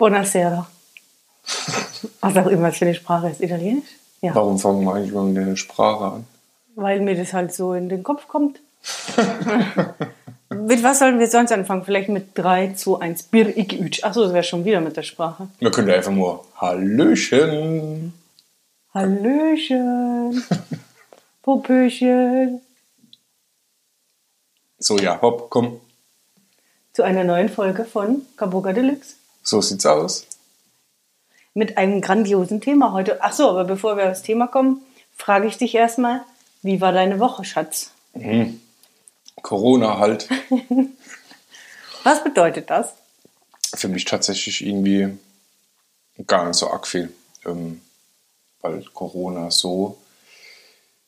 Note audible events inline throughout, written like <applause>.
Buonasera. Was auch immer es für eine Sprache ist. Italienisch? Ja. Warum fangen wir eigentlich mit der Sprache an? Weil mir das halt so in den Kopf kommt. <laughs> mit was sollen wir sonst anfangen? Vielleicht mit 3, 2, 1. Bir ik üç. Achso, das wäre schon wieder mit der Sprache. Wir können ja einfach nur Hallöchen. Hallöchen. <laughs> Popöchen. So, ja, hopp, komm. Zu einer neuen Folge von Kabuka Deluxe. So sieht's aus. Mit einem grandiosen Thema heute. Achso, aber bevor wir aufs Thema kommen, frage ich dich erstmal, wie war deine Woche, Schatz? Corona halt. <laughs> Was bedeutet das? Für mich tatsächlich irgendwie gar nicht so arg viel. Ähm, weil Corona so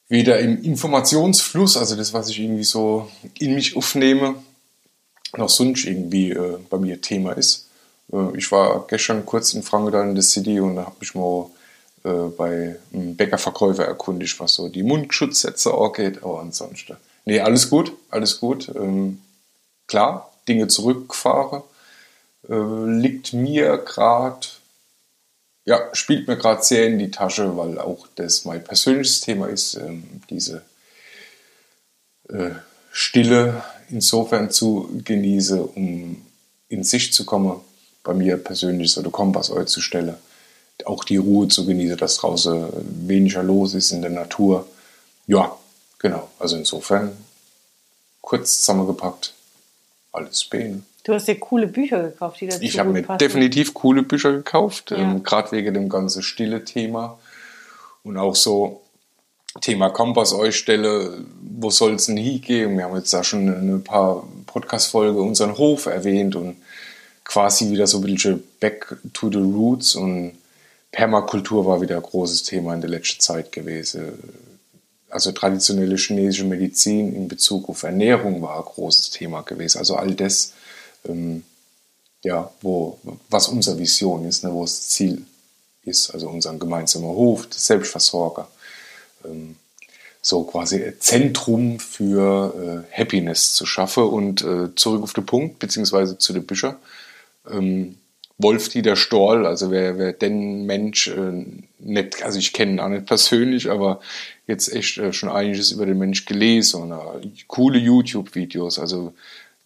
weder im Informationsfluss, also das, was ich irgendwie so in mich aufnehme, noch sonst irgendwie äh, bei mir Thema ist. Äh, ich war gestern kurz in Frankfurt in der City und habe mich mal äh, bei einem Bäckerverkäufer erkundigt, was so die Mundschutzsätze angeht. Aber ansonsten, nee, alles gut, alles gut. Ähm, klar, Dinge zurückgefahren. Äh, liegt mir gerade, ja, spielt mir gerade sehr in die Tasche, weil auch das mein persönliches Thema ist, ähm, diese Stille insofern zu genieße, um in sich zu kommen, bei mir persönlich so der Kompass zu stellen. Auch die Ruhe zu genießen, dass draußen weniger los ist in der Natur. Ja, genau. Also insofern kurz zusammengepackt, alles Bene. Du hast dir coole Bücher gekauft, die dazu Ich habe mir passen. definitiv coole Bücher gekauft, Ja. ähm, gerade wegen dem ganzen stille Thema. Und auch so Thema Kompass euch stelle, wo soll es denn hingehen? Wir haben jetzt da schon in ein paar Podcast-Folgen unseren Hof erwähnt und quasi wieder so ein bisschen back to the roots und Permakultur war wieder ein großes Thema in der letzten Zeit gewesen. Also traditionelle chinesische Medizin in Bezug auf Ernährung war ein großes Thema gewesen. Also all das, ähm, ja, wo, was unsere Vision ist, ne, wo das Ziel ist, also unseren gemeinsamen Hof, das Selbstversorger. Ähm, so quasi ein Zentrum für äh, Happiness zu schaffen und äh, zurück auf den Punkt, beziehungsweise zu den Büchern. Ähm, Wolf-Dieter Storl, also wer, wer den Mensch äh, nicht, also ich kenne ihn auch nicht persönlich, aber jetzt echt äh, schon einiges über den Mensch gelesen und äh, coole YouTube-Videos, also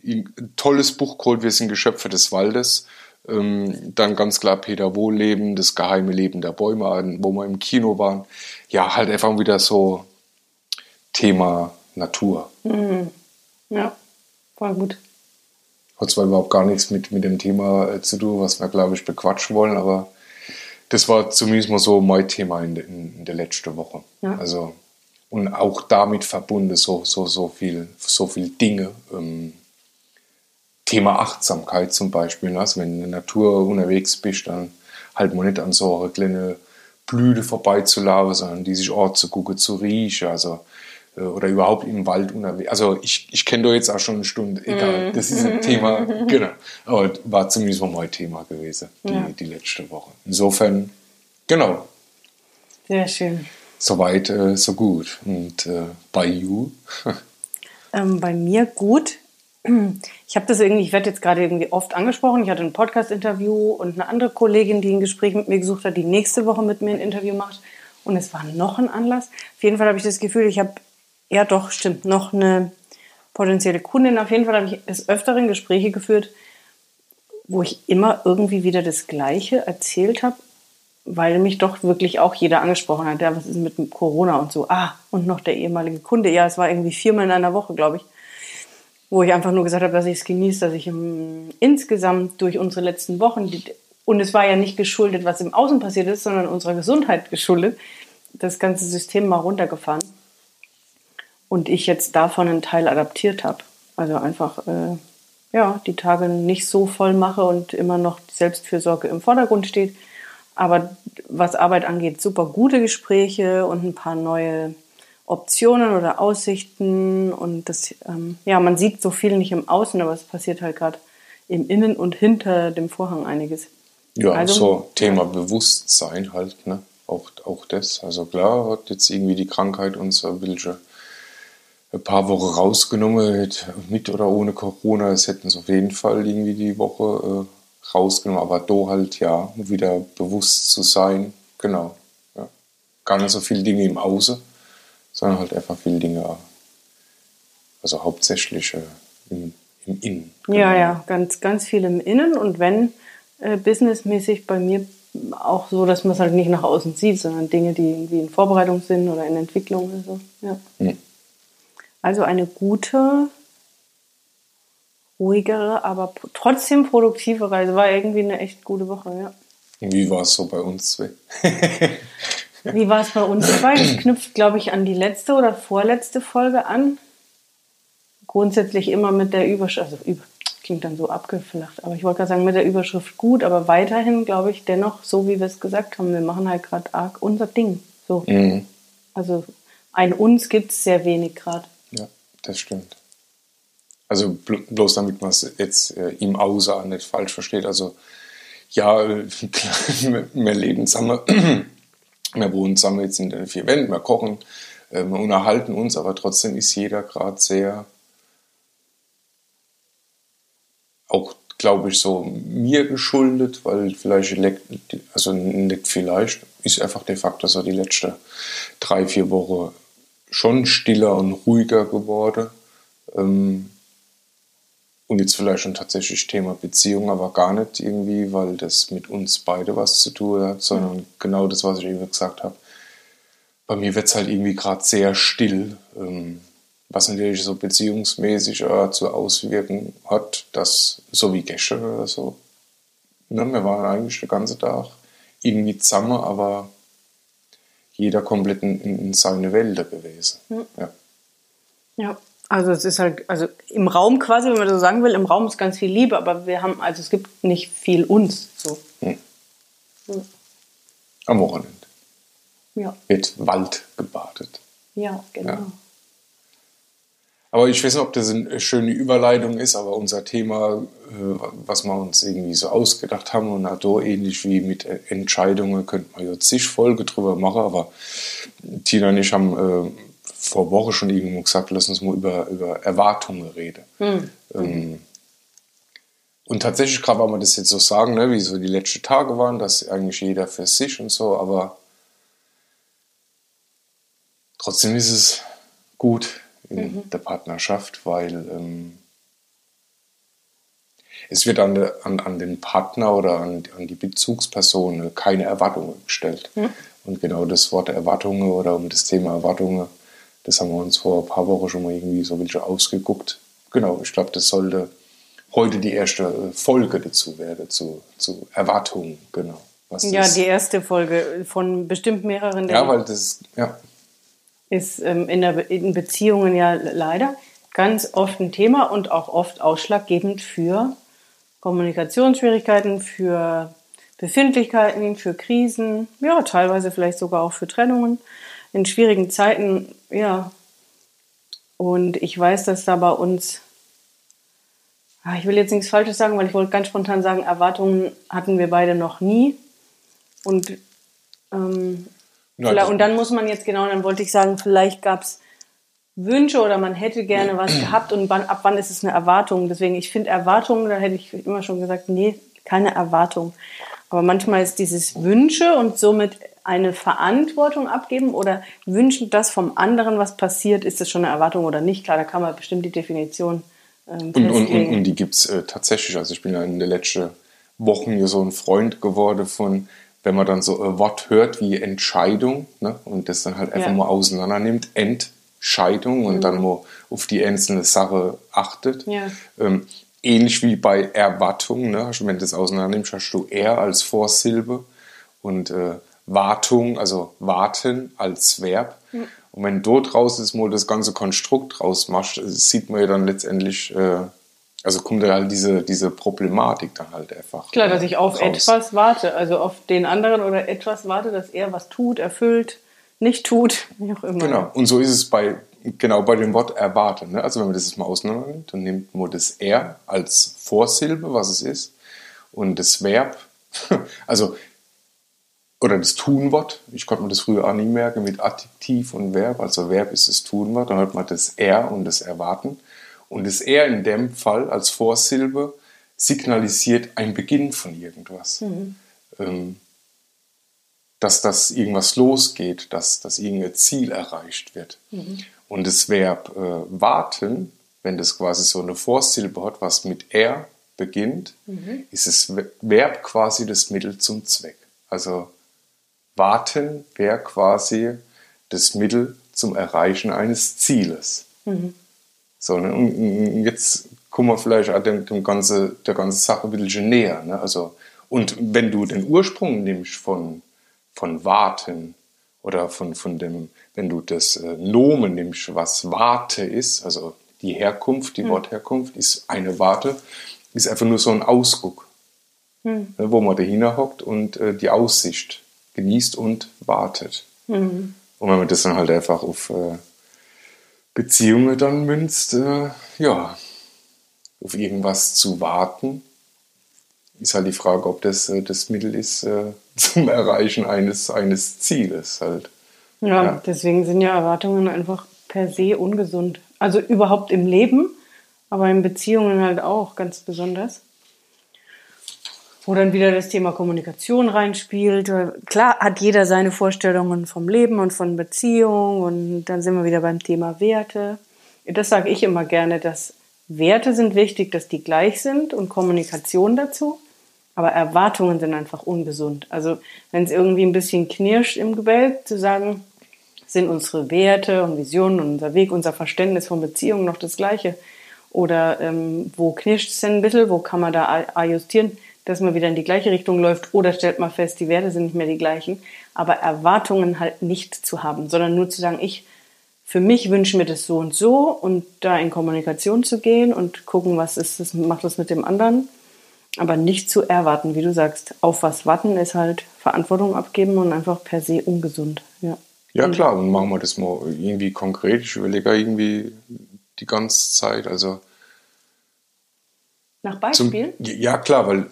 ein tolles Buch geholt, wir sind Geschöpfe des Waldes. Ähm, dann ganz klar Peter Wohlleben, das geheime Leben der Bäume, wo wir im Kino waren. Ja, halt einfach wieder so Thema Natur. Ja, voll gut. Hat zwar überhaupt gar nichts mit, mit dem Thema äh, zu tun, was wir, glaube ich, bequatschen wollen, aber das war zumindest mal so mein Thema in, der- in, in der letzten Woche. Ja. Also, und auch damit verbunden so, so, so viel, so viel Dinge. Ähm, Thema Achtsamkeit zum Beispiel. ne? Also wenn du in der Natur unterwegs bist, dann halt mal nicht an so eine kleine Blüte vorbeizulaufen, sondern die sich Ort zu gucken, zu riechen. Also, oder überhaupt im Wald unterwegs. Also ich, ich kenne da jetzt auch schon eine Stunde, egal, das ist ein Thema, <laughs> genau. Aber war zumindest mal mein Thema gewesen, die, Ja. die letzte Woche. Insofern, genau, Sehr schön. soweit, äh, so gut. Und äh, bei You, <laughs> Ähm, bei mir gut. Ich habe das irgendwie, ich werde jetzt gerade irgendwie oft angesprochen. Ich hatte ein Podcast-Interview und eine andere Kollegin, die ein Gespräch mit mir gesucht hat, die nächste Woche mit mir ein Interview macht. Und es war noch ein Anlass. Auf jeden Fall habe ich das Gefühl, ich habe, ja doch, stimmt, noch eine potenzielle Kundin. Auf jeden Fall habe ich des Öfteren Gespräche geführt, wo ich immer irgendwie wieder das Gleiche erzählt habe, weil mich doch wirklich auch jeder angesprochen hat. Ja, was ist mit Corona und so? Ah, und noch der ehemalige Kunde. Ja, es war irgendwie viermal in einer Woche, glaube ich, wo ich einfach nur gesagt habe, dass ich es genieße, dass ich im, insgesamt durch unsere letzten Wochen, die, und es war ja nicht geschuldet, was im Außen passiert ist, sondern unserer Gesundheit geschuldet, das ganze System mal runtergefahren. Und ich jetzt davon einen Teil adaptiert habe. Also einfach, äh, ja, die Tage nicht so voll mache und immer noch die Selbstfürsorge im Vordergrund steht. Aber was Arbeit angeht, super gute Gespräche und ein paar neue Optionen oder Aussichten. Und das, ähm, ja, man sieht so viel nicht im Außen, aber es passiert halt gerade im Innen und hinter dem Vorhang einiges. ja, Also- so Thema Bewusstsein halt, ne? Auch, auch das. Also klar hat jetzt irgendwie die Krankheit uns ein bisschen ein paar Wochen rausgenommen, mit oder ohne Corona, es hätten es auf jeden Fall irgendwie die Woche äh, rausgenommen, aber da halt ja, wieder bewusst zu sein, genau. Ja. Gar nicht so viele Dinge im Außen, sondern halt einfach viele Dinge, also hauptsächlich äh, im, im Innen. Genau. Ja, ja, ganz, ganz viel im Innen und wenn äh, businessmäßig bei mir auch so, dass man es halt nicht nach außen sieht, sondern Dinge, die irgendwie in Vorbereitung sind oder in Entwicklung oder so. Ja. Mhm. Also eine gute, ruhigere, aber trotzdem produktive Reise. War irgendwie eine echt gute Woche, ja. Wie war es so bei uns zwei? <laughs> <laughs> Wie war es bei uns zwei? Das knüpft, glaube ich, an die letzte oder vorletzte Folge an. Grundsätzlich immer mit der Überschrift, also über, klingt dann so abgeflacht, aber ich wollte gerade sagen, mit der Überschrift gut, aber weiterhin, glaube ich, dennoch, so wie wir es gesagt haben, wir machen halt gerade arg unser Ding. So. Mhm. Also ein uns gibt es sehr wenig gerade. Ja, das stimmt. Also bloß damit man es jetzt äh, im Außer nicht falsch versteht. Also ja, <laughs> klar, wir leben zusammen, <clears throat> wir wohnen zusammen jetzt in den vier Wänden, wir kochen, äh, wir unterhalten uns, aber trotzdem ist jeder gerade sehr, auch glaube ich so mir geschuldet, weil vielleicht, also nicht vielleicht, ist einfach de facto so die letzten drei, vier Wochen schon stiller und ruhiger geworden. Ähm, und jetzt vielleicht schon tatsächlich Thema Beziehung, aber gar nicht irgendwie, weil das mit uns beide was zu tun hat, sondern mhm. genau das, was ich eben gesagt habe. Bei mir wird es halt irgendwie gerade sehr still, ähm, was natürlich so beziehungsmäßig äh, zu auswirken hat, dass so wie gestern oder so, ne, wir waren eigentlich den ganzen Tag irgendwie zusammen, aber jeder komplett in, in seine Welt gewesen. Mhm. Ja. ja. Also es ist halt, also im Raum quasi, wenn man so sagen will, im Raum ist ganz viel Liebe, aber wir haben, also es gibt nicht viel uns. So. Hm. Hm. Am Wochenende. Ja. Wird Wald gebadet. Ja, genau. Ja. Aber ich weiß nicht, ob das eine schöne Überleitung ist, aber unser Thema, äh, was wir uns irgendwie so ausgedacht haben, und da ähnlich wie mit Entscheidungen, könnte man ja zig Folge drüber machen, aber Tina und ich haben äh, vor Woche schon irgendwo gesagt, lass uns mal über, über Erwartungen reden. Hm. Ähm, und tatsächlich, gerade weil wir das jetzt so sagen, ne, wie so die letzten Tage waren, dass eigentlich jeder für sich und so, aber trotzdem ist es gut in mhm. der Partnerschaft, weil ähm, es wird an, an, an, den Partner oder an, an, die Bezugsperson keine Erwartungen gestellt. Mhm. Und genau das Wort Erwartungen oder um das Thema Erwartungen das haben wir uns vor ein paar Wochen schon mal irgendwie so welche ausgeguckt. Genau, ich glaube, das sollte heute die erste Folge dazu werden, zu, zu Erwartungen, genau. ja, ist. die erste Folge von bestimmt mehreren. Ja, weil das, ja. Ist ähm, in, der, in Beziehungen ja leider ganz oft ein Thema und auch oft ausschlaggebend für Kommunikationsschwierigkeiten, für Befindlichkeiten, für Krisen, ja, teilweise vielleicht sogar auch für Trennungen in schwierigen Zeiten, ja. Und ich weiß, dass da bei uns, ah, ich will jetzt nichts Falsches sagen, weil ich wollte ganz spontan sagen, Erwartungen hatten wir beide noch nie. Und, ähm, ja, und dann muss man jetzt genau, dann wollte ich sagen, vielleicht gab es Wünsche oder man hätte gerne was <clears throat> gehabt und wann, ab wann ist es eine Erwartung. Deswegen, ich finde Erwartungen, da hätte ich immer schon gesagt, nee, keine Erwartung. Aber manchmal ist dieses Wünsche und somit eine Verantwortung abgeben oder wünschen, dass vom anderen was passiert, ist das schon eine Erwartung oder nicht? Klar, da kann man bestimmt die Definition ähm, und, und, und, und, die gibt es äh, tatsächlich. Also ich bin ja in den letzten Wochen hier so ein Freund geworden von, wenn man dann so ein Wort hört wie Entscheidung ne, und das dann halt einfach ja. mal auseinander nimmt, Entscheidung und mhm. dann mal auf die einzelne Sache achtet. Ja. Ähm, ähnlich wie bei Erwartung, ne? wenn du das auseinander nimmst, hast du er als Vorsilbe und äh, Wartung, also warten als Verb. Mhm. Und wenn du draus ist, mal das ganze Konstrukt draus machst, sieht man ja dann letztendlich, äh, also kommt da halt diese, diese Problematik dann halt einfach. Klar, dass ich auf raus. etwas warte, also auf den anderen oder etwas warte, dass er was tut, erfüllt, nicht tut, <laughs> wie auch immer. Genau, und so ist es bei, genau bei dem Wort erwarten. Ne? Also wenn man das jetzt mal auseinander nimmt, dann nimmt man das er als Vorsilbe, was es ist, und das Verb, <laughs> also oder das Tunwort. Ich konnte mir das früher auch nie merken mit Adjektiv und Verb. Also Verb ist das Tunwort. Dann hat man das Er und das Erwarten. Und das Er in dem Fall als Vorsilbe signalisiert ein Beginn von irgendwas. Ähm, dass das irgendwas losgeht, dass, dass irgendein Ziel erreicht wird. Und das Verb äh, warten, wenn das quasi so eine Vorsilbe hat, was mit er beginnt, ist das Verb quasi das Mittel zum Zweck. Also warten wäre quasi das Mittel zum Erreichen eines Zieles. So, ne? Und jetzt kommen wir vielleicht auch dem, dem ganze, der ganzen Sache ein bisschen näher. Ne? Also, und wenn du den Ursprung nimmst von, von Warten oder von, von dem, wenn du das äh, Nomen nimmst, was Warte ist, also die Herkunft, die Wortherkunft ist eine Warte, ist einfach nur so ein Ausguck, ne, wo man dahinter hockt und äh, die Aussicht genießt und wartet. Und wenn man das dann halt einfach auf äh, Beziehungen dann münzt, äh, ja, auf irgendwas zu warten, ist halt die Frage, ob das äh, das Mittel ist äh, <laughs> zum Erreichen eines, eines Zieles halt. Ja, Ja. deswegen sind ja Erwartungen einfach per se ungesund. Also überhaupt im Leben, aber in Beziehungen halt auch ganz besonders. Wo dann wieder das Thema Kommunikation reinspielt. Klar hat jeder seine Vorstellungen vom Leben und von Beziehung und dann sind wir wieder beim Thema Werte. Das sage ich immer gerne, dass Werte sind wichtig, dass die gleich sind und Kommunikation dazu. Aber Erwartungen sind einfach ungesund. Also wenn es irgendwie ein bisschen knirscht im Gebälk, zu sagen, sind unsere Werte und Visionen und unser Weg, unser Verständnis von Beziehungen noch das gleiche? Oder ähm, wo knirscht es denn ein bisschen? Wo kann man da ajustieren, dass man wieder in die gleiche Richtung läuft? Oder stellt man fest, die Werte sind nicht mehr die gleichen. Aber Erwartungen halt nicht zu haben, sondern nur zu sagen, ich für mich wünsche mir das so und so und da in Kommunikation zu gehen und gucken, was ist das, macht das mit dem anderen. Aber nicht zu erwarten, wie du sagst. Auf was warten ist halt Verantwortung abgeben und einfach per se ungesund. Ja. Ja klar, und machen wir das mal irgendwie konkret. Ich überlege irgendwie die ganze Zeit. Also Nach zum, Beispiel? ja klar, weil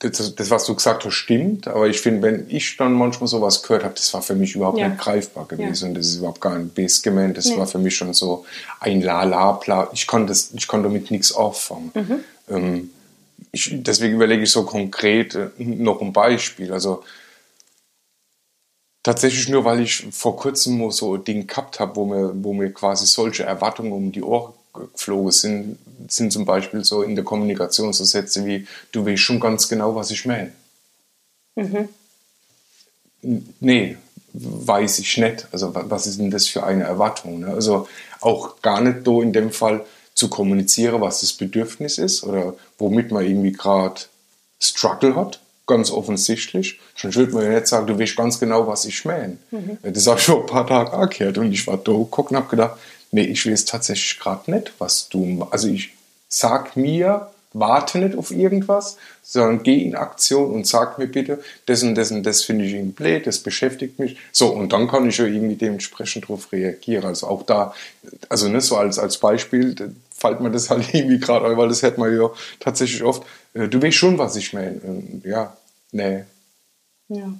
das, das, was du gesagt hast, stimmt. Aber ich finde, wenn ich dann manchmal sowas gehört habe, das war für mich überhaupt Ja. nicht greifbar gewesen. Ja. Und das ist überhaupt gar nicht base gemeint. Das Nee. war für mich schon so ein La-La-Bla. Ich konnte, konnte damit nichts auffangen. Mhm. Ähm, ich, deswegen überlege ich so konkret äh, noch ein Beispiel. Also tatsächlich nur, weil ich vor kurzem so ein Ding gehabt habe, wo mir, wo mir quasi solche Erwartungen um die Ohren geflogen sind, sind zum Beispiel so in der Kommunikation so Sätze wie, du weißt schon ganz genau, was ich meine. N- Nee, weiß ich nicht. Also wa- was ist denn das für eine Erwartung? Ne? Also auch gar nicht so in dem Fall zu kommunizieren, was das Bedürfnis ist oder womit man irgendwie gerade Struggle hat, ganz offensichtlich. Sonst würde man ja nicht sagen, du weißt ganz genau, was ich meine. Das habe ich vor ein paar Tagen angehört und ich war da geguckt und habe gedacht, nee, ich weiß tatsächlich gerade nicht, was du, also ich sag mir, warte nicht auf irgendwas, sondern geh in Aktion und sag mir bitte, das und das und das finde ich irgendwie blöd, das beschäftigt mich. So, und dann kann ich ja irgendwie dementsprechend darauf reagieren. Also auch da, also ne, so als, als Beispiel, fällt mir das <laughs> halt irgendwie gerade ein, weil das hört man ja tatsächlich oft. Äh, Du weißt schon, was ich meine. Und Ja, nee. Ja.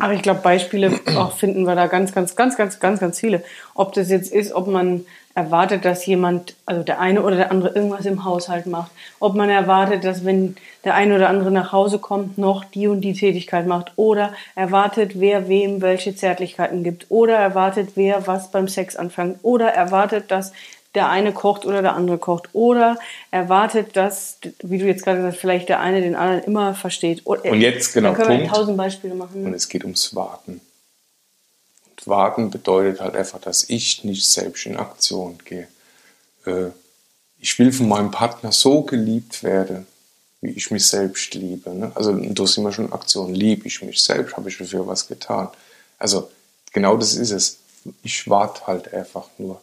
Aber ich glaube, Beispiele auch finden wir da ganz, ganz, ganz, ganz, ganz, ganz viele. Ob das jetzt ist, ob man erwartet, dass jemand, also der eine oder der andere irgendwas im Haushalt macht. Ob man erwartet, dass wenn der eine oder andere nach Hause kommt, noch die und die Tätigkeit macht. Oder erwartet, wer wem welche Zärtlichkeiten gibt. Oder erwartet, wer was beim Sex anfängt. Oder erwartet, dass der eine kocht oder der andere kocht. Oder erwartet, dass, wie du jetzt gerade gesagt hast, vielleicht der eine den anderen immer versteht. Und jetzt genau, können wir Punkt. tausend Beispiele machen. Und es geht ums Warten. Und Warten bedeutet halt einfach, dass ich nicht selbst in Aktion gehe. Äh, ich will von meinem Partner so geliebt werden, wie ich mich selbst liebe. Ne? Also da sind wir schon Aktion. Liebe ich mich selbst? Habe ich dafür was getan? Also genau das ist es. Ich warte halt einfach nur.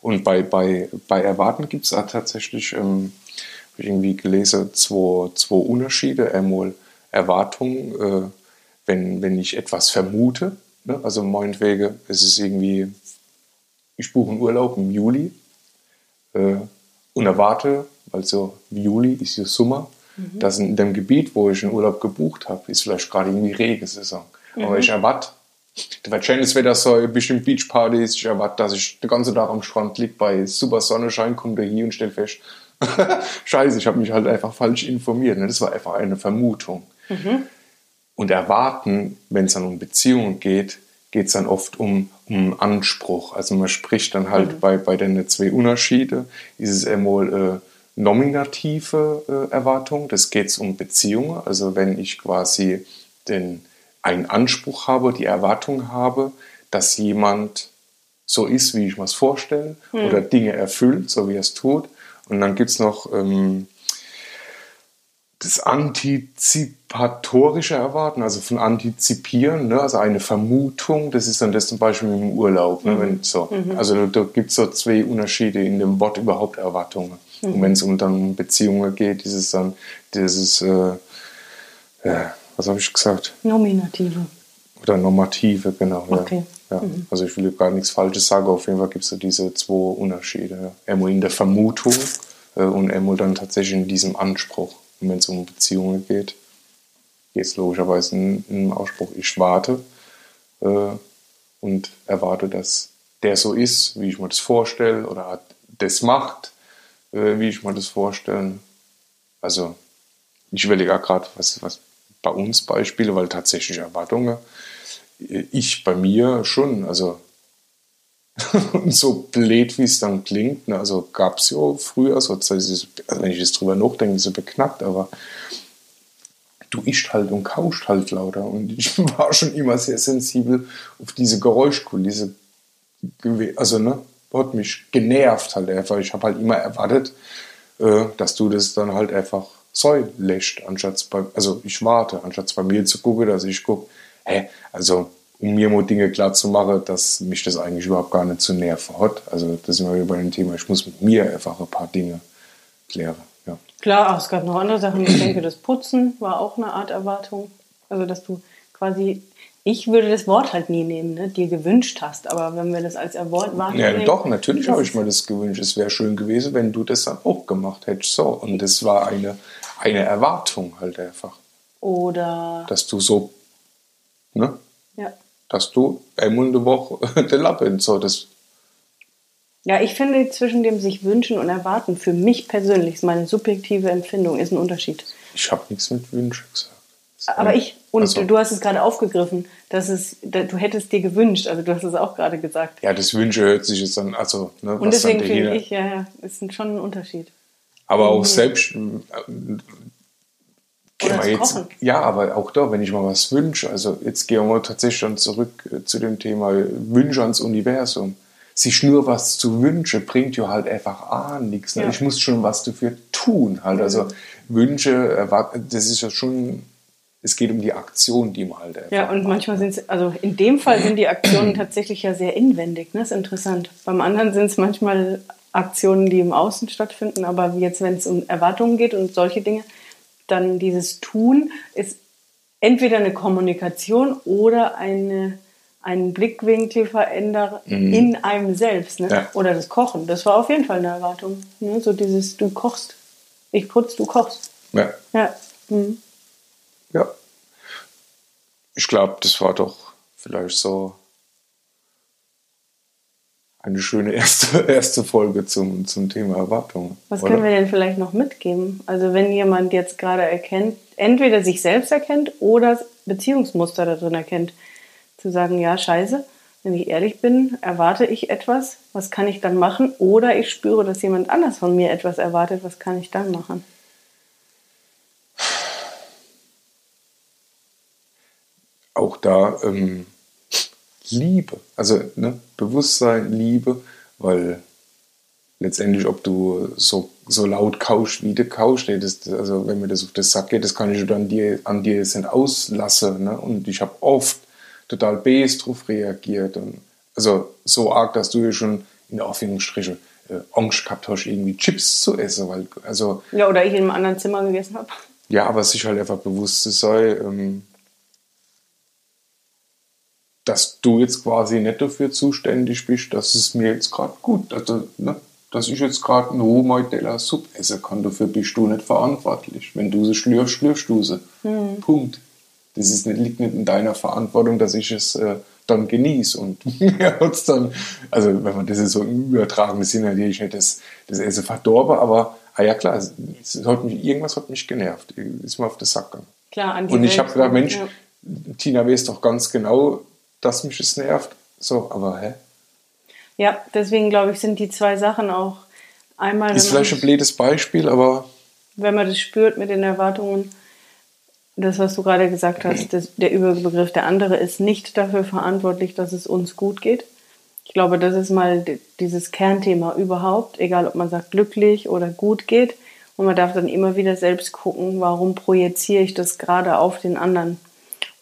Und bei, bei, bei Erwarten gibt es tatsächlich, ähm, habe ich irgendwie gelesen, zwei, zwei Unterschiede. Einmal Erwartung, äh, wenn, wenn ich etwas vermute, ne? also meinetwegen, es ist irgendwie, ich buche einen Urlaub im Juli äh, und erwarte, also Juli ist ja Sommer, dass in dem Gebiet, wo ich einen Urlaub gebucht habe, ist vielleicht gerade irgendwie Regensaison. Aber ich erwarte, da wird schönes Wetter sein, bestimmt Beachpartys, ich erwarte, dass ich den ganzen Tag am Strand liege, bei super Sonnenschein, komme da hier und stelle fest, <laughs> Scheiße, ich habe mich halt einfach falsch informiert. Ne? Das war einfach eine Vermutung. Mhm. Und erwarten, wenn es dann um Beziehungen geht, geht es dann oft um, um Anspruch. Also man spricht dann halt mhm. bei, bei den zwei Unterschiede, ist es einmal äh, nominative äh, Erwartung, das geht um Beziehungen. Also wenn ich quasi den, einen Anspruch habe, die Erwartung habe, dass jemand so ist, wie ich mir es vorstelle, mhm. oder Dinge erfüllt, so wie er es tut. Und dann gibt es noch ähm, das antizipatorische Erwarten, also von antizipieren, ne? also eine Vermutung, das ist dann das zum Beispiel im Urlaub. Ne? Mhm. Wenn, so. Mhm. Also da gibt es so zwei Unterschiede in dem Wort überhaupt Erwartungen. Mhm. Und wenn es um dann Beziehungen geht, ist es dann dieses, äh, ja, was habe ich gesagt? Nominative. Oder Normative, genau. Okay. Ja. Ja. Mhm. Also ich will gar nichts Falsches sagen, auf jeden Fall gibt es so diese zwei Unterschiede. Ja. Einmal in der Vermutung äh, und einmal dann tatsächlich in diesem Anspruch. Und wenn es um Beziehungen geht, geht es logischerweise in, in Ausspruch, ich warte äh, und erwarte, dass der so ist, wie ich mir das vorstelle, oder das macht, äh, wie ich mir das vorstelle. Also ich überlege gerade, was, was bei uns Beispiele, weil tatsächlich Erwartungen, äh, ich bei mir schon, also <laughs> so blöd, wie es dann klingt. Ne? Also gab es ja früher, so, also wenn ich jetzt drüber nachdenke, so beknackt, aber du ischt halt und kauscht halt lauter. Und ich <laughs> war schon immer sehr sensibel auf diese Geräuschkulisse. Also, ne, hat mich genervt halt einfach. Ich habe halt immer erwartet, äh, dass du das dann halt einfach so lässt, anstatt bei, also ich warte, anstatt bei mir zu gucken, dass ich gucke, hä, also um mir mal Dinge klar zu machen, dass mich das eigentlich überhaupt gar nicht zu nerven hat. Also das sind wir wieder bei dem Thema, ich muss mit mir einfach ein paar Dinge klären. Ja. Klar, es gab noch andere Sachen. Ich denke, das Putzen war auch eine Art Erwartung. Also dass du quasi, ich würde das Wort halt nie nehmen, ne? dir gewünscht hast. Aber wenn wir das als Erwartung ja, nehmen, doch, natürlich habe ich mir das gewünscht. Es wäre schön gewesen, wenn du das dann auch gemacht hättest. So, und das war eine, eine Erwartung halt einfach. Oder... Dass du so, ne? Ja dass du einmal in der Woche <laughs> den Lappen so das ja, ich finde zwischen dem sich wünschen und erwarten, für mich persönlich, ist meine subjektive Empfindung, ist ein Unterschied. Ich habe nichts mit Wünschen gesagt. Aber ich, und also, du hast es gerade aufgegriffen, dass es, du hättest dir gewünscht, also du hast es auch gerade gesagt. Ja, das Wünsche hört sich jetzt dann, also, ne, Und deswegen finde ich, ja, ja, ist schon ein Unterschied. Aber auch selbst, oder jetzt, ja, aber auch da, wenn ich mal was wünsche, also jetzt gehen wir tatsächlich schon zurück äh, zu dem Thema Wünsche ans Universum. Sich nur was zu wünschen, bringt ja halt einfach an nichts. Ne? Ja. Ich muss schon was dafür tun. Halt. Also Wünsche, das ist ja schon, es geht um die Aktion, die man halt einfach Ja, und manchmal sind es, also in dem Fall <clears throat> sind die Aktionen tatsächlich ja sehr inwendig. Ne? Das ist interessant. Beim anderen sind es manchmal Aktionen, die im Außen stattfinden, aber jetzt, wenn es um Erwartungen geht und solche Dinge, dann dieses Tun ist entweder eine Kommunikation oder eine, einen Blickwinkel verändern mhm. in einem selbst. Ne? Ja. Oder das Kochen. Das war auf jeden Fall eine Erwartung. Ne? So dieses, du kochst. Ich putz, du kochst. Ja. Ja. Mhm. ja. Ich glaube, das war doch vielleicht so eine schöne <laughs> erste, erste Folge zum, zum Thema Erwartung. Was oder? können wir denn vielleicht noch mitgeben? Also wenn jemand jetzt gerade erkennt, entweder sich selbst erkennt oder Beziehungsmuster darin erkennt, zu sagen, ja, scheiße, wenn ich ehrlich bin, erwarte ich etwas, was kann ich dann machen? Oder ich spüre, dass jemand anders von mir etwas erwartet, was kann ich dann machen? Auch da ähm, Liebe. Also ne, Bewusstsein, Liebe, weil letztendlich, ob du so, so laut kauscht, wie du kauscht, das, also wenn mir das auf das Sack geht, das kann ich dann dir, an dir jetzt nicht auslassen. Ne? Und ich habe oft total best drauf reagiert. Und, also so arg, dass du ja schon in Anführungsstrichen äh, Angst gehabt hast, irgendwie Chips zu essen. Weil, also, ja, oder ich in einem anderen Zimmer gegessen habe. Ja, aber sich halt einfach bewusst zu sein, ähm, dass du jetzt quasi nicht dafür zuständig bist, dass es mir jetzt gerade gut, also, ne, dass ich jetzt gerade nur mein Teller Suppe essen kann. Dafür bist du nicht verantwortlich. Wenn du sie schlürfst, schlürfst du sie. Hm. Punkt. Das ist nicht, liegt nicht in deiner Verantwortung, dass ich es äh, dann genieße. Und <laughs> mir hat's dann, also wenn man das so im übertragenen Sinne, ich hätte das, das Essen verdorben, aber ah ja klar, es hat mich, irgendwas hat mich genervt, ist mir auf den Sack gegangen. Klar, an die Und ich habe gedacht, Mensch, ja. Tina weiß doch ganz genau, dass mich es nervt. So, aber hä? Ja, deswegen glaube ich, sind die zwei Sachen auch einmal, Ist vielleicht ein blödes Beispiel, aber wenn man das spürt mit den Erwartungen, das, was du gerade gesagt hast, das, der Überbegriff, der andere ist nicht dafür verantwortlich, dass es uns gut geht. Ich glaube, das ist mal di- dieses Kernthema überhaupt, egal ob man sagt glücklich oder gut geht. Und man darf dann immer wieder selbst gucken, warum projiziere ich das gerade auf den anderen.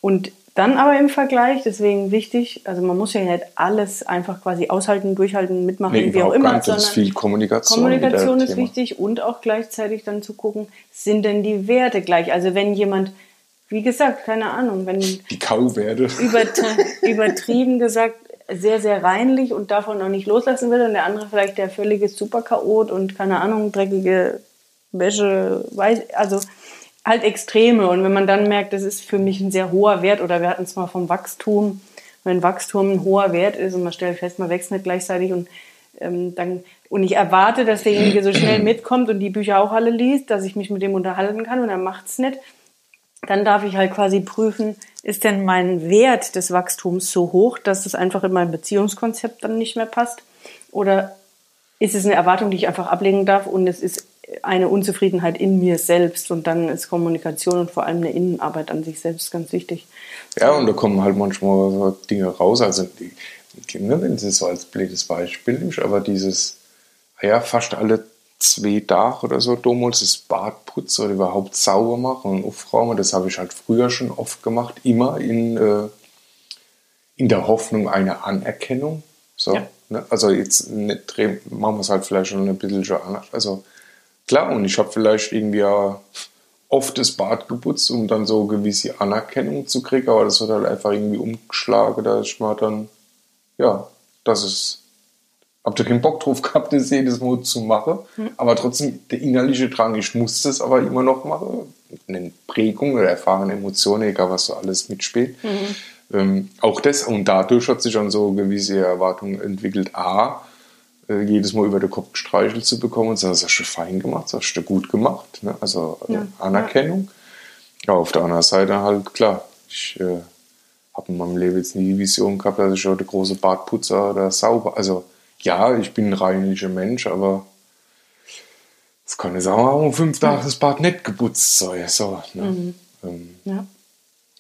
Und dann aber im Vergleich, deswegen wichtig, also man muss ja nicht alles einfach quasi aushalten, durchhalten, mitmachen, nee, wie auch immer, nicht. Sondern viel Kommunikation. Kommunikation ist Thema. wichtig und auch gleichzeitig dann zu gucken, sind denn die Werte gleich? Also wenn jemand, wie gesagt, keine Ahnung, wenn Die Kauwerte. übert- übertrieben gesagt sehr, sehr reinlich und davon noch nicht loslassen will und der andere vielleicht der völlige Superchaot und keine Ahnung, dreckige Wäsche, weiß, also halt Extreme. Und wenn man dann merkt, das ist für mich ein sehr hoher Wert oder wir hatten es mal vom Wachstum, wenn Wachstum ein hoher Wert ist und man stellt fest, man wächst nicht gleichzeitig und ähm, dann und ich erwarte, dass derjenige so schnell mitkommt und die Bücher auch alle liest, dass ich mich mit dem unterhalten kann und er macht's nicht dann darf ich halt quasi prüfen, ist denn mein Wert des Wachstums so hoch, dass es einfach in mein Beziehungskonzept dann nicht mehr passt? Oder ist es eine Erwartung, die ich einfach ablegen darf und es ist eine Unzufriedenheit in mir selbst und dann ist Kommunikation und vor allem eine Innenarbeit an sich selbst ganz wichtig. Ja, und da kommen halt manchmal so Dinge raus. Also, die, ne, wenn sie so als blödes Beispiel nimmst, aber dieses, ah ja, fast alle zwei Tage oder so damals das Bad putzen oder überhaupt sauber machen und aufräumen, das habe ich halt früher schon oft gemacht, immer in, äh, in der Hoffnung einer Anerkennung. So, Ja. ne? Also jetzt nicht, machen wir es halt vielleicht schon ein bisschen schon anders. Also klar, und ich habe vielleicht irgendwie auch oft das Bad geputzt, um dann so gewisse Anerkennung zu kriegen, aber das wird halt einfach irgendwie umgeschlagen, dass ich mal dann, ja, das ist, hab da keinen Bock drauf <laughs> gehabt, das jedes Mal zu machen, aber trotzdem der innerliche Drang, ich muss das aber immer noch machen, eine Prägung oder erfahrene Emotionen, egal was so alles mitspielt. Ähm, auch das, und dadurch hat sich dann so gewisse Erwartungen entwickelt, A, äh, jedes Mal über den Kopf gestreichelt zu bekommen und sagen, das hast du fein gemacht, das hast du gut gemacht. Ne? Also äh, Ja, Anerkennung. Ja. auf der anderen Seite halt, klar, ich äh, habe in meinem Leben jetzt nie die Vision gehabt, dass ich auch der große Bartputzer oder sauber, also ja, ich bin ein reinlicher Mensch, aber es kann nicht sagen, um fünf Tage das Bad nicht geputzt sein. So, ne? ähm, Ja.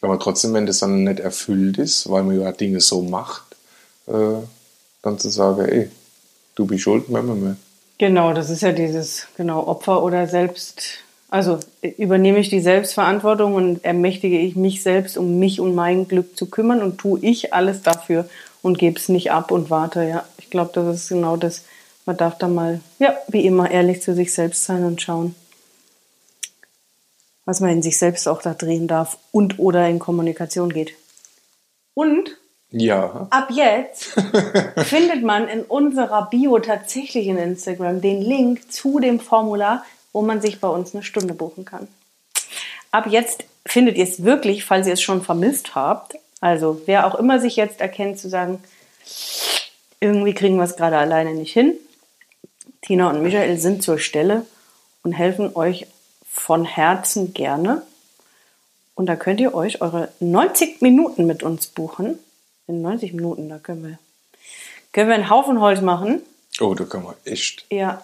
aber trotzdem, wenn das dann nicht erfüllt ist, weil man ja Dinge so macht, äh, dann zu sagen, ey, du bist schuld, machen wir. Genau, das ist ja dieses genau Opfer oder selbst. Also äh, übernehme ich die Selbstverantwortung und ermächtige ich mich selbst, um mich und mein Glück zu kümmern und tue ich alles dafür und gebe es nicht ab und warte. Ja, ich glaube, das ist genau das. Man darf da mal, ja, wie immer, ehrlich zu sich selbst sein und schauen, was man in sich selbst auch da drehen darf und oder in Kommunikation geht. Und Ja, Ab jetzt <laughs> findet man in unserer Bio tatsächlich in Instagram den Link zu dem Formular, wo man sich bei uns eine Stunde buchen kann. Ab jetzt findet ihr es wirklich, falls ihr es schon vermisst habt. Also wer auch immer sich jetzt erkennt zu sagen, irgendwie kriegen wir es gerade alleine nicht hin. Tina und Michael sind zur Stelle und helfen euch von Herzen gerne. Und da könnt ihr euch eure 90 Minuten mit uns buchen. In 90 Minuten, da können wir, können wir einen Haufen Holz machen. oh, da kann man echt. Ja,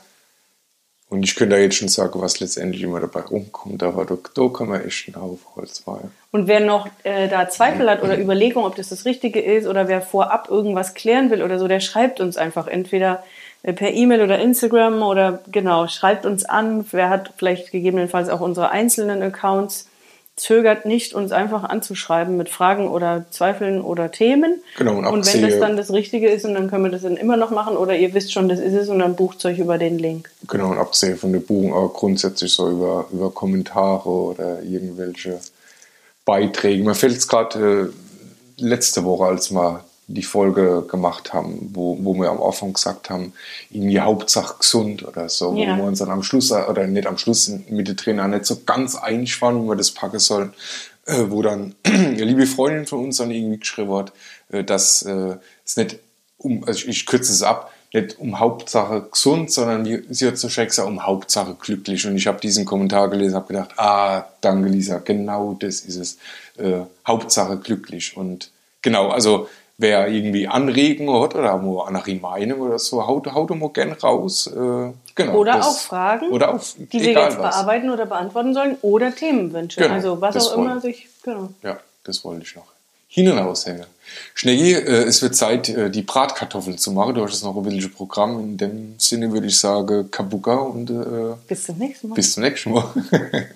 Und ich könnte da jetzt schon sagen, was letztendlich immer dabei rumkommt, aber da, da kann man echt einen Haufen Holz machen. Und wer noch äh, da Zweifel hat oder Überlegungen, ob das das Richtige ist oder wer vorab irgendwas klären will oder so, der schreibt uns einfach entweder äh, per E-Mail oder Instagram oder genau, schreibt uns an. Wer hat vielleicht gegebenenfalls auch unsere einzelnen Accounts, zögert nicht, uns einfach anzuschreiben mit Fragen oder Zweifeln oder Themen. Genau, und und wenn das dann das Richtige ist, und dann können wir das dann immer noch machen oder ihr wisst schon, das ist es und dann bucht euch über den Link. Genau, und abgesehen von der Buchung auch grundsätzlich so über, über Kommentare oder irgendwelche Beiträge. Mir fällt es gerade äh, letzte Woche, als wir die Folge gemacht haben, wo, wo wir am Anfang gesagt haben, irgendwie Hauptsache gesund oder so, Ja. wo wir uns dann am Schluss, oder nicht am Schluss mit den Trainer nicht so ganz einig waren, wie wir das packen sollen, äh, wo dann <clears throat> eine liebe Freundin von uns dann irgendwie geschrieben hat, äh, dass äh, es nicht um, also ich, ich kürze es ab, nicht um Hauptsache gesund, sondern wie sie hat so schön gesagt, um Hauptsache glücklich. Und ich habe diesen Kommentar gelesen, habe gedacht, ah, danke Lisa, genau das ist es. Äh, Hauptsache glücklich. Und genau, also wer irgendwie Anregungen hat oder wo andere Meinung oder so, haut, haut mal gern raus. Äh, genau, Oder das, auch Fragen, oder auch, die wir jetzt was. bearbeiten oder beantworten sollen, oder Themenwünsche. Genau, also was auch immer wollen. sich. Genau. Ja, das wollte ich noch. Hin und aushängen. Schneggi, äh, es wird Zeit, äh, die Bratkartoffeln zu machen. Du hast jetzt noch ein bisschen Programm. In dem Sinne würde ich sagen, Kabuka und äh, Bis zum nächsten Mal. bis zum nächsten Mal. <laughs>